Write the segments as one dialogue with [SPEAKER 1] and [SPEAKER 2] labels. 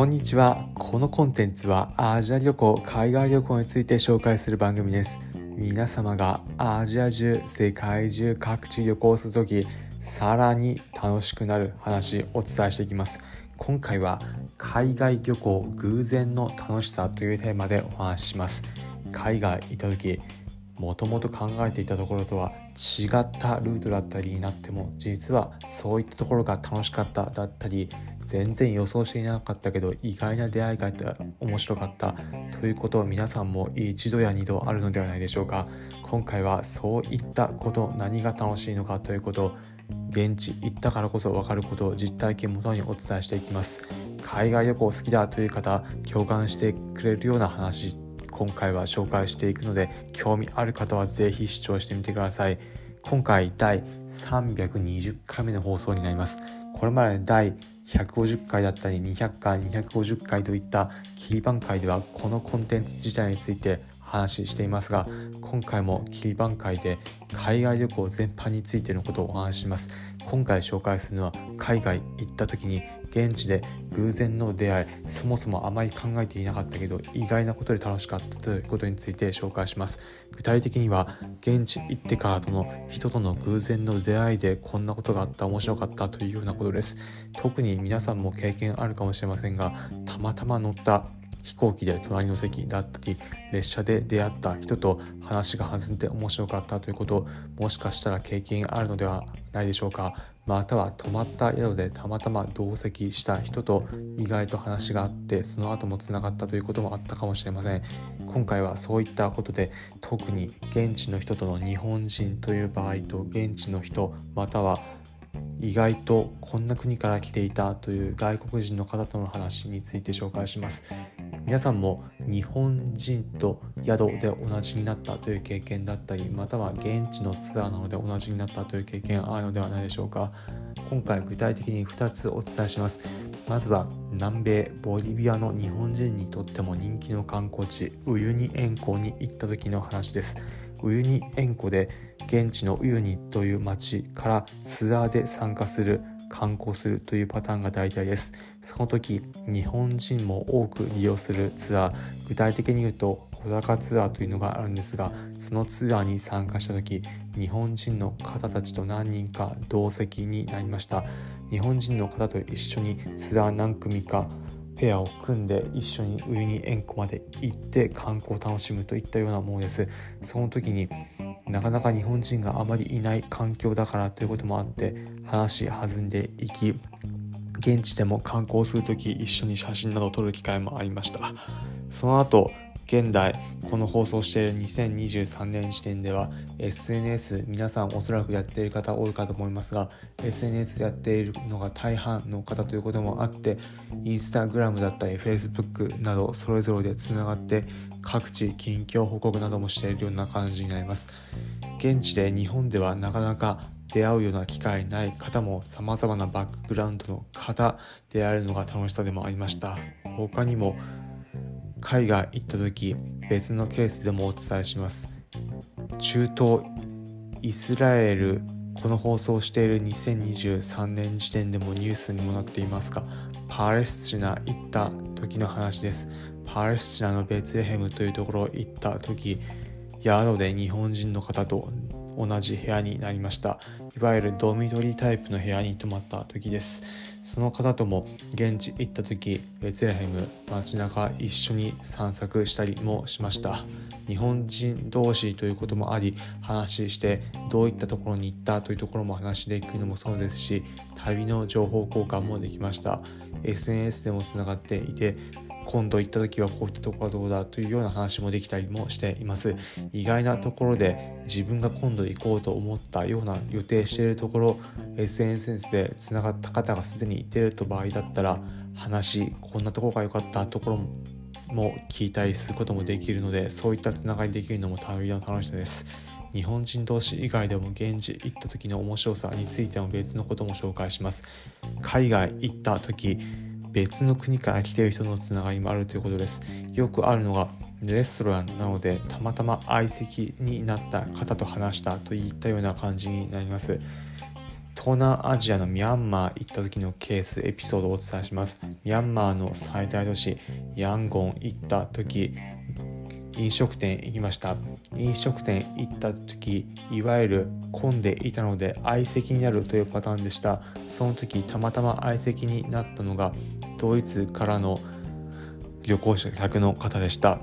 [SPEAKER 1] こんにちは。このコンテンツはアジア旅行海外旅行について紹介する番組です。皆様がアジア中世界中各地旅行するときさらに楽しくなる話お伝えしていきます。今回は海外旅行偶然の楽しさというテーマでお話しします。海外行った時もともと考えていたところとは違ったルートだったりになっても実はそういったところが楽しかっただったり全然予想していなかったけど意外な出会いがあって面白かった。ということを皆さんも一度や二度あるのではないでしょうか。今回はそういったこと何が楽しいのかということ現地行ったからこそ分かることを実体験もとにお伝えしていきます。海外旅行好きだという方共感してくれるような話今回は紹介していくので興味ある方は是非視聴してみてください。今回第320回目の放送になります。これまで第150回だったり200回250回といったキーパン回ではこのコンテンツ自体について話していますが今回も切り番回で海外旅行全般についてのことをお話しします。今回紹介するのは海外行った時に現地で偶然の出会いそもそもあまり考えていなかったけど意外なことで楽しかったということについて紹介します。具体的には現地行ってからとの人との偶然の出会いでこんなことがあった面白かったというようなことです。特に皆さんも経験あるかもしれませんがたまたま乗った飛行機で隣の席だったり列車で出会った人と話が弾んで面白かったということもしかしたら経験あるのではないでしょうかまたは泊まった宿でたまたま同席した人と意外と話があってその後もつながったということもあったかもしれません今回はそういったことで特に現地の人との日本人という場合と現地の人または意外とこんな国から来ていたという外国人の方との話について紹介します皆さんも日本人と宿で同じになったという経験だったりまたは現地のツアーなので同じになったという経験あるのではないでしょうか。今回具体的に2つお伝えします。まずは南米ボリビアの日本人にとっても人気の観光地ウユニ塩湖に行った時の話です。ウユニ塩湖で現地のウユニという町からツアーで参加する観光するというパターンが大体です。その時日本人も多く利用するツアー具体的に言うと小高ツアーというのがあるんですがそのツアーに参加した時日本人の方たちと何人か同席になりました。日本人の方と一緒にツアー何組かペアを組んで一緒にウユニ塩湖まで行って観光を楽しむといったようなものです。その時になかなか日本人があまりいない環境だからということもあって話弾んでいき現地でも観光する時一緒に写真などを撮る機会もありました。その後現代この放送している2023年時点では SNS 皆さんおそらくやっている方多いかと思いますが SNS やっているのが大半の方ということもあってインスタグラムだったり Facebook などそれぞれでつながって各地近況報告などもしているような感じになります。現地で日本ではなかなか出会うような機会ない方も様々なバックグラウンドの方であるのが楽しさでもありました。他にも海外行った時別のケースでもお伝えします。中東イスラエルこの放送している2023年時点でもニュースにもなっていますがパレスチナ行った時の話です。パレスチナのベツレヘムというところ行った時宿で日本人の方と同じ部屋になりました。いわゆるドミトリータイプの部屋に泊まった時です。その方とも現地行った時ベツレヘム街中一緒に散策したりもしました。日本人同士ということもあり話してどういったところに行ったというところも話できるのもそうですし旅の情報交換もできました。SNS でもつながっていて今度行った時はこういったところはどうだというような話もできたりもしています。意外なところで自分が今度行こうと思ったような予定しているところ SNS でつながった方がすでに行っていると場合だったら話こんなところが良かったところも聞いたりすることもできるのでそういったつながりできるのも旅の楽しさです。日本人同士以外でも現地行った時の面白さについても別のことも紹介します。海外行った時別の国から来ている人のつながりもあるということです。よくあるのがレストランなのでたまたま相席になった方と話したといったような感じになります。東南アジアのミャンマー行った時のケースエピソードをお伝えします。ミャンマーの最大都市ヤンゴン行った時飲食店行きました。飲食店行った時いわゆる混んでいたので相席になるというパターンでした。その時たまたま相席になったのがドイツからの旅行者客の方でした。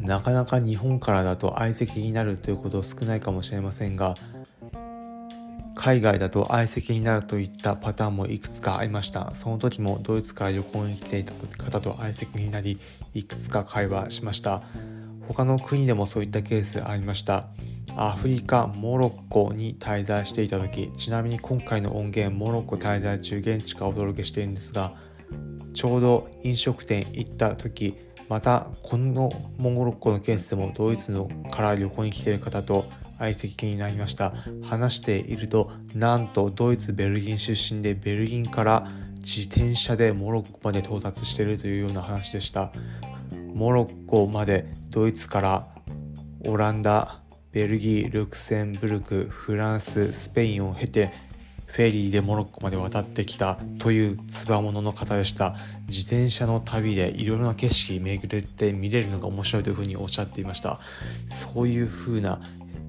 [SPEAKER 1] なかなか日本からだと相席になるということ少ないかもしれませんが海外だと相席になるといったパターンもいくつかありました。その時もドイツから旅行に来ていた方と相席になりいくつか会話しました。他の国でもそういったケースありました。アフリカモロッコに滞在していた時ちなみに今回の音源モロッコ滞在中現地からお届けしているんですがちょうど飲食店行った時またこのモロッコのケースでもドイツのから旅行に来ている方と相席になりました。話しているとなんとドイツベルギン出身でベルギンから自転車でモロッコまで到達しているというような話でした。モロッコまでドイツからオランダベルギールクセンブルクフランススペインを経てフェリーでモロッコまで渡ってきたというつばものの方でした。自転車の旅でいろいろな景色巡れて見れるのが面白いというふうにおっしゃっていました。そういうふうな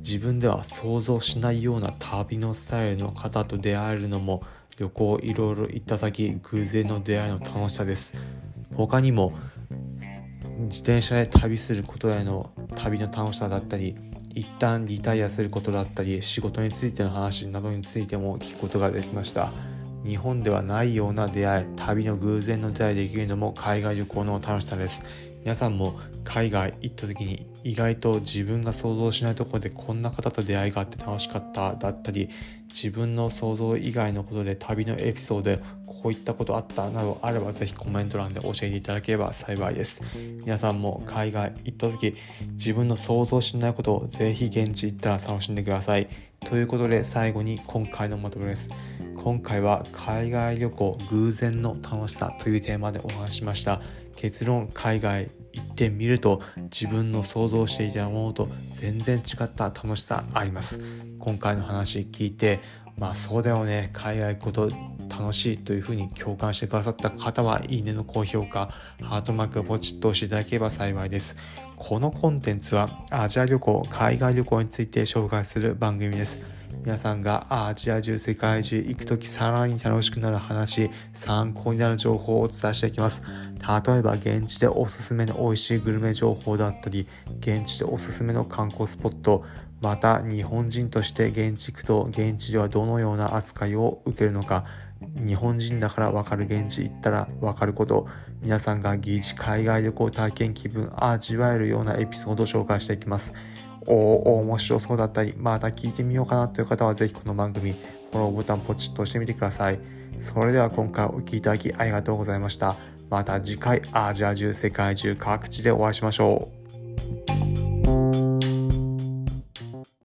[SPEAKER 1] 自分では想像しないような旅のスタイルの方と出会えるのも旅行いろいろ行った先偶然の出会いの楽しさです。他にも自転車で旅することへの旅の楽しさだったり一旦リタイアすることだったり仕事についての話などについても聞くことができました。日本ではないような出会い旅の偶然の出会いできるのも海外旅行の楽しさです。皆さんも海外行った時に意外と自分が想像しないところでこんな方と出会いがあって楽しかっただったり自分の想像以外のことで旅のエピソードでこういったことあったなどあればぜひコメント欄で教えていただければ幸いです。皆さんも海外行った時自分の想像しないことをぜひ現地行ったら楽しんでください。ということで最後に今回のまとめです。今回は海外旅行偶然の楽しさというテーマでお話ししました。結論海外行ってみると自分の想像していたものと全然違った楽しさあります。今回の話聞いてまあそうだよね。海外行くこと楽しいというふうに共感してくださった方はいいねの高評価ハートマークをポチッと押していただければ幸いです。このコンテンツはアジア旅行海外旅行について紹介する番組です。皆さんがアジア中世界中行く時さらに楽しくなる話参考になる情報をお伝えしていきます。例えば現地でおすすめの美味しいグルメ情報だったり現地でおすすめの観光スポットまた日本人として現地行くと現地ではどのような扱いを受けるのか日本人だから分かる現地行ったら分かること皆さんが疑似海外旅行体験気分味わえるようなエピソードを紹介していきます。おお面白そうだったりまた聞いてみようかなという方はぜひこの番組フォローボタンポチッと押してみてください。それでは今回お聴きいただきありがとうございました。また次回アジア中世界中各地でお会いしましょう。